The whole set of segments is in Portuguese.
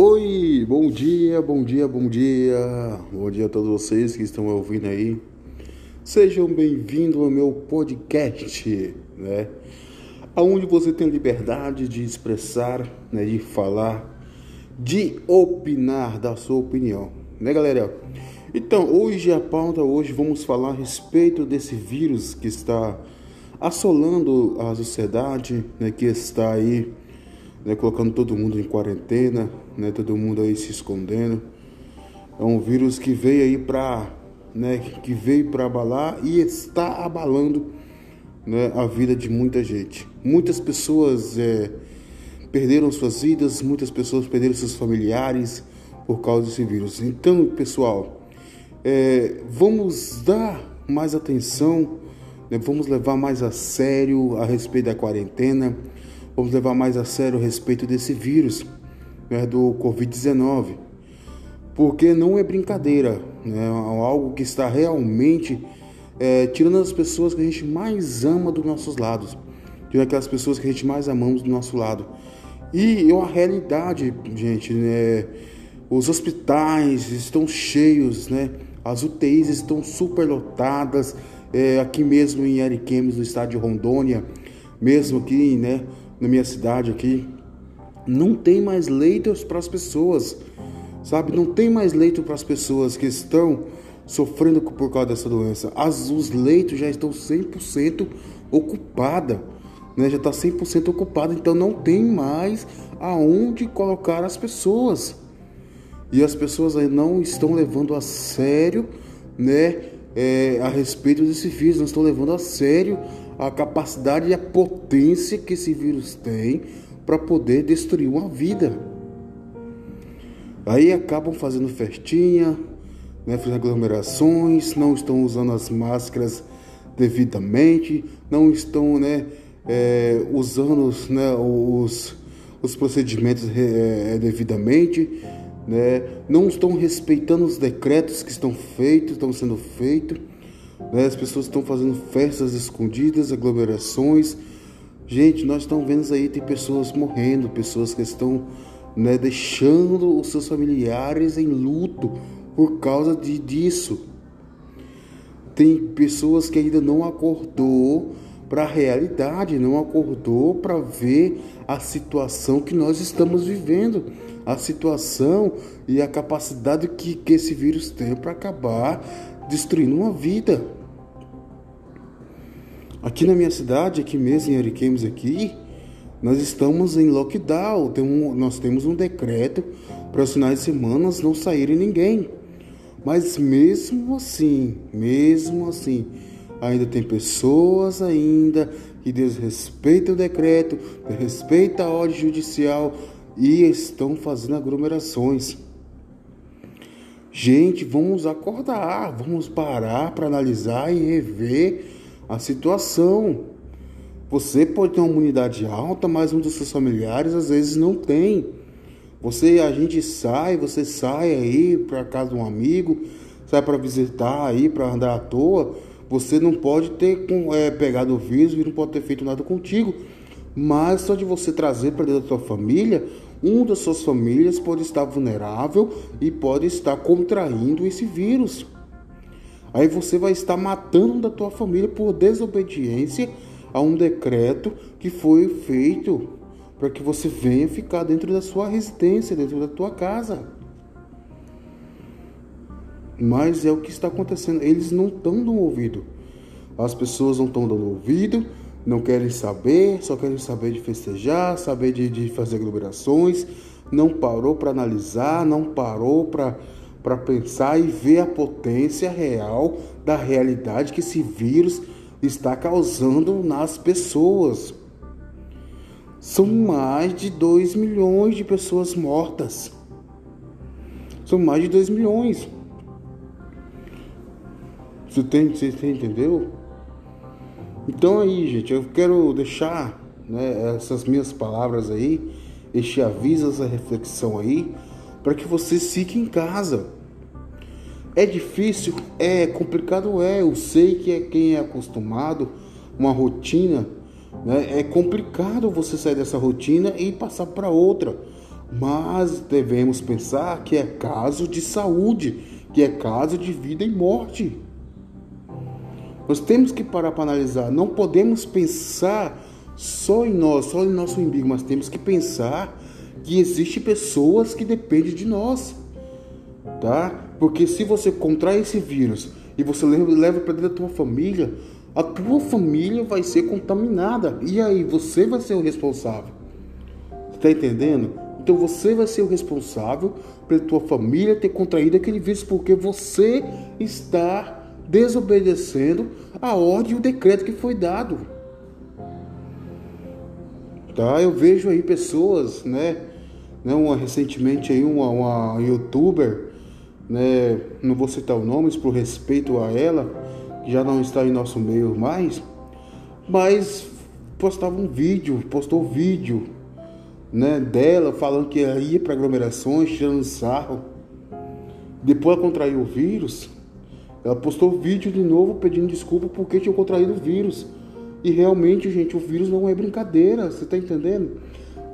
Oi, bom dia, bom dia, bom dia. Bom dia a todos vocês que estão ouvindo aí. Sejam bem-vindos ao meu podcast, né? Onde você tem liberdade de expressar, né, de falar, de opinar da sua opinião, né, galera? Então, hoje a pauta hoje vamos falar a respeito desse vírus que está assolando a sociedade, né, que está aí né, colocando todo mundo em quarentena, né, todo mundo aí se escondendo. É um vírus que veio aí para, né, que veio para abalar e está abalando, né, a vida de muita gente. Muitas pessoas é, perderam suas vidas, muitas pessoas perderam seus familiares por causa desse vírus. Então, pessoal, é, vamos dar mais atenção, né, vamos levar mais a sério a respeito da quarentena vamos levar mais a sério a respeito desse vírus, né, do Covid-19, porque não é brincadeira, né, é algo que está realmente é, tirando as pessoas que a gente mais ama dos nossos lados, tirando aquelas pessoas que a gente mais amamos do nosso lado. E é a realidade, gente, né, os hospitais estão cheios, né, as UTIs estão superlotadas, é, aqui mesmo em Ariquemes, no estado de Rondônia, mesmo aqui, né, na minha cidade aqui, não tem mais leitos para as pessoas, sabe? Não tem mais leito para as pessoas que estão sofrendo por causa dessa doença. As, os leitos já estão 100% ocupada, né? Já está 100% ocupada, então não tem mais aonde colocar as pessoas. E as pessoas aí não estão levando a sério, né? É, a respeito desse vírus, não estão levando a sério a capacidade e a potência que esse vírus tem para poder destruir uma vida. Aí acabam fazendo festinha, né, fazendo aglomerações, não estão usando as máscaras devidamente, não estão né, é, usando né, os, os procedimentos é, devidamente, né, não estão respeitando os decretos que estão feitos, estão sendo feitos. Né? As pessoas estão fazendo festas escondidas, aglomerações. Gente, nós estamos vendo aí, tem pessoas morrendo, pessoas que estão né, deixando os seus familiares em luto por causa de, disso. Tem pessoas que ainda não acordou para a realidade, não acordou para ver a situação que nós estamos vivendo, a situação e a capacidade que, que esse vírus tem para acabar destruindo uma vida. Aqui na minha cidade, aqui mesmo em Ariquemes aqui, nós estamos em lockdown. Tem um, nós temos um decreto para os finais de semana não saírem ninguém. Mas mesmo assim, mesmo assim, ainda tem pessoas ainda que desrespeitam o decreto, desrespeitam a ordem judicial e estão fazendo aglomerações. Gente, vamos acordar, vamos parar para analisar e rever a situação. Você pode ter uma imunidade alta, mas um dos seus familiares às vezes não tem. Você, a gente sai, você sai aí para casa de um amigo, sai para visitar aí, para andar à toa. Você não pode ter é, pegado o vírus e não pode ter feito nada contigo. Mas só de você trazer para dentro da sua família, um das suas famílias pode estar vulnerável e pode estar contraindo esse vírus. Aí você vai estar matando da tua família por desobediência a um decreto que foi feito para que você venha ficar dentro da sua residência, dentro da tua casa. Mas é o que está acontecendo. Eles não estão dando ouvido. As pessoas não estão dando ouvido não querem saber, só querem saber de festejar, saber de, de fazer aglomerações, não parou para analisar, não parou para pensar e ver a potência real da realidade que esse vírus está causando nas pessoas. São mais de 2 milhões de pessoas mortas. São mais de 2 milhões. Você, tem, você entendeu? Então aí, gente, eu quero deixar né, essas minhas palavras aí, este aviso, essa reflexão aí, para que você fique em casa. É difícil? É complicado? É. Eu sei que é quem é acostumado uma rotina, né? É complicado você sair dessa rotina e passar para outra. mas devemos pensar que é caso de saúde, que é caso de vida e morte. Nós temos que parar para analisar. Não podemos pensar só em nós, só em nosso umbigo, mas temos que pensar que existe pessoas que dependem de nós, tá? Porque se você contrai esse vírus e você leva para dentro da tua família, a tua família vai ser contaminada. E aí, você vai ser o responsável. Está entendendo? Então você vai ser o responsável pela tua família ter contraído aquele vírus porque você está desobedecendo a ordem e o decreto que foi dado. Tá? Eu vejo aí pessoas, né? né uma, recentemente aí uma, uma youtuber, né? Não vou citar o nome por respeito a ela, que já não está em nosso meio mais, mas postava um vídeo, postou vídeo, né? Dela falando que ia para aglomerações, tirando sarro. Depois contraiu o vírus ela postou vídeo de novo pedindo desculpa porque tinha contraído o vírus. E realmente, gente, o vírus não é brincadeira, você está entendendo?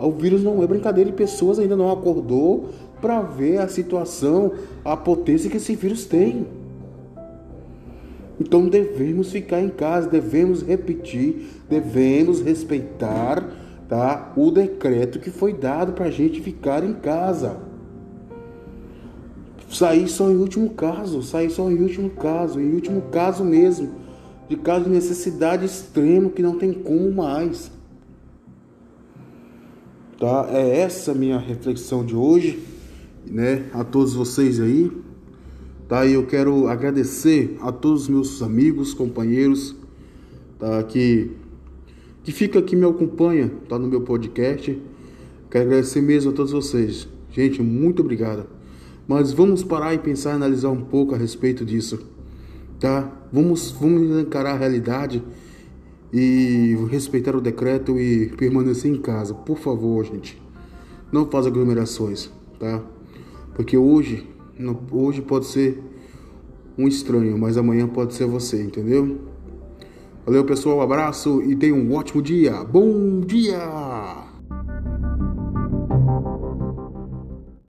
O vírus não é brincadeira e pessoas ainda não acordou para ver a situação, a potência que esse vírus tem. Então devemos ficar em casa, devemos repetir, devemos respeitar tá, o decreto que foi dado para a gente ficar em casa. Sair só em último caso, sair só em último caso, em último caso mesmo, de caso de necessidade extrema que não tem como mais. Tá? É essa minha reflexão de hoje, né? A todos vocês aí. Tá? E eu quero agradecer a todos os meus amigos, companheiros, tá? Que que fica aqui me acompanha, tá no meu podcast. Quero agradecer mesmo a todos vocês. Gente, muito obrigado. Mas vamos parar e pensar e analisar um pouco a respeito disso, tá? Vamos, vamos encarar a realidade e respeitar o decreto e permanecer em casa, por favor, gente. Não faça aglomerações, tá? Porque hoje, hoje pode ser um estranho, mas amanhã pode ser você, entendeu? Valeu, pessoal, um abraço e tenha um ótimo dia. Bom dia!